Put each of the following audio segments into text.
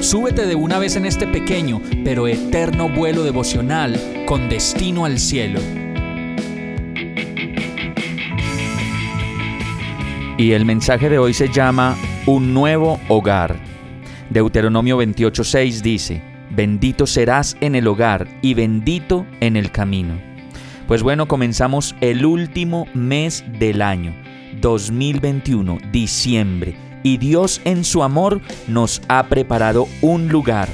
súbete de una vez en este pequeño pero eterno vuelo devocional con destino al cielo. Y el mensaje de hoy se llama Un nuevo hogar. Deuteronomio 28:6 dice, Bendito serás en el hogar y bendito en el camino. Pues bueno, comenzamos el último mes del año, 2021, diciembre, y Dios en su amor nos ha preparado un lugar.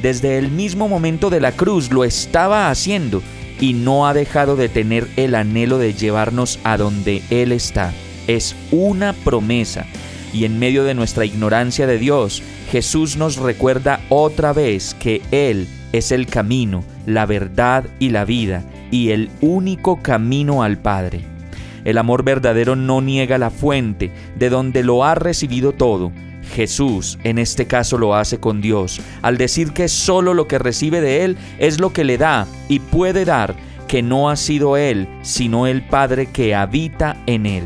Desde el mismo momento de la cruz lo estaba haciendo y no ha dejado de tener el anhelo de llevarnos a donde Él está. Es una promesa y en medio de nuestra ignorancia de Dios, Jesús nos recuerda otra vez que Él es el camino, la verdad y la vida, y el único camino al Padre. El amor verdadero no niega la fuente de donde lo ha recibido todo. Jesús en este caso lo hace con Dios, al decir que solo lo que recibe de Él es lo que le da y puede dar, que no ha sido Él, sino el Padre que habita en Él.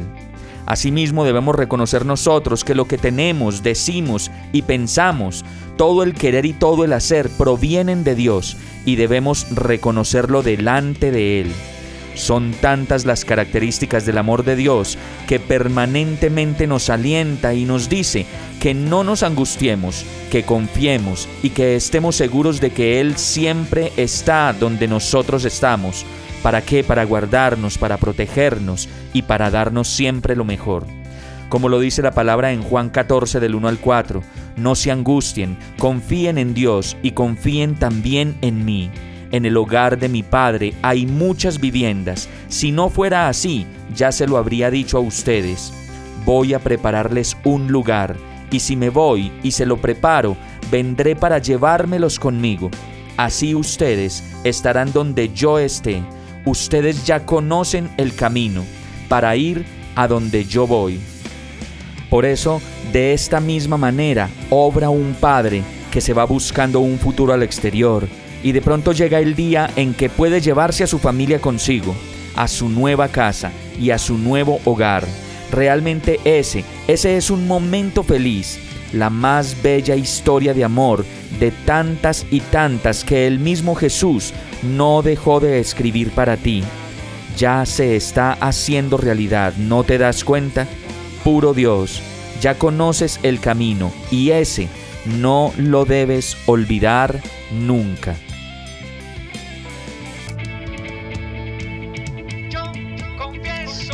Asimismo debemos reconocer nosotros que lo que tenemos, decimos y pensamos, todo el querer y todo el hacer provienen de Dios y debemos reconocerlo delante de Él. Son tantas las características del amor de Dios que permanentemente nos alienta y nos dice que no nos angustiemos, que confiemos y que estemos seguros de que Él siempre está donde nosotros estamos ¿Para qué? Para guardarnos, para protegernos y para darnos siempre lo mejor. Como lo dice la palabra en Juan 14 del 1 al 4, no se angustien, confíen en Dios y confíen también en mí. En el hogar de mi Padre hay muchas viviendas. Si no fuera así, ya se lo habría dicho a ustedes. Voy a prepararles un lugar, y si me voy y se lo preparo, vendré para llevármelos conmigo. Así ustedes estarán donde yo esté ustedes ya conocen el camino para ir a donde yo voy. Por eso, de esta misma manera, obra un padre que se va buscando un futuro al exterior y de pronto llega el día en que puede llevarse a su familia consigo, a su nueva casa y a su nuevo hogar. Realmente ese, ese es un momento feliz, la más bella historia de amor de tantas y tantas que el mismo Jesús no dejó de escribir para ti. Ya se está haciendo realidad, ¿no te das cuenta? Puro Dios, ya conoces el camino y ese no lo debes olvidar nunca.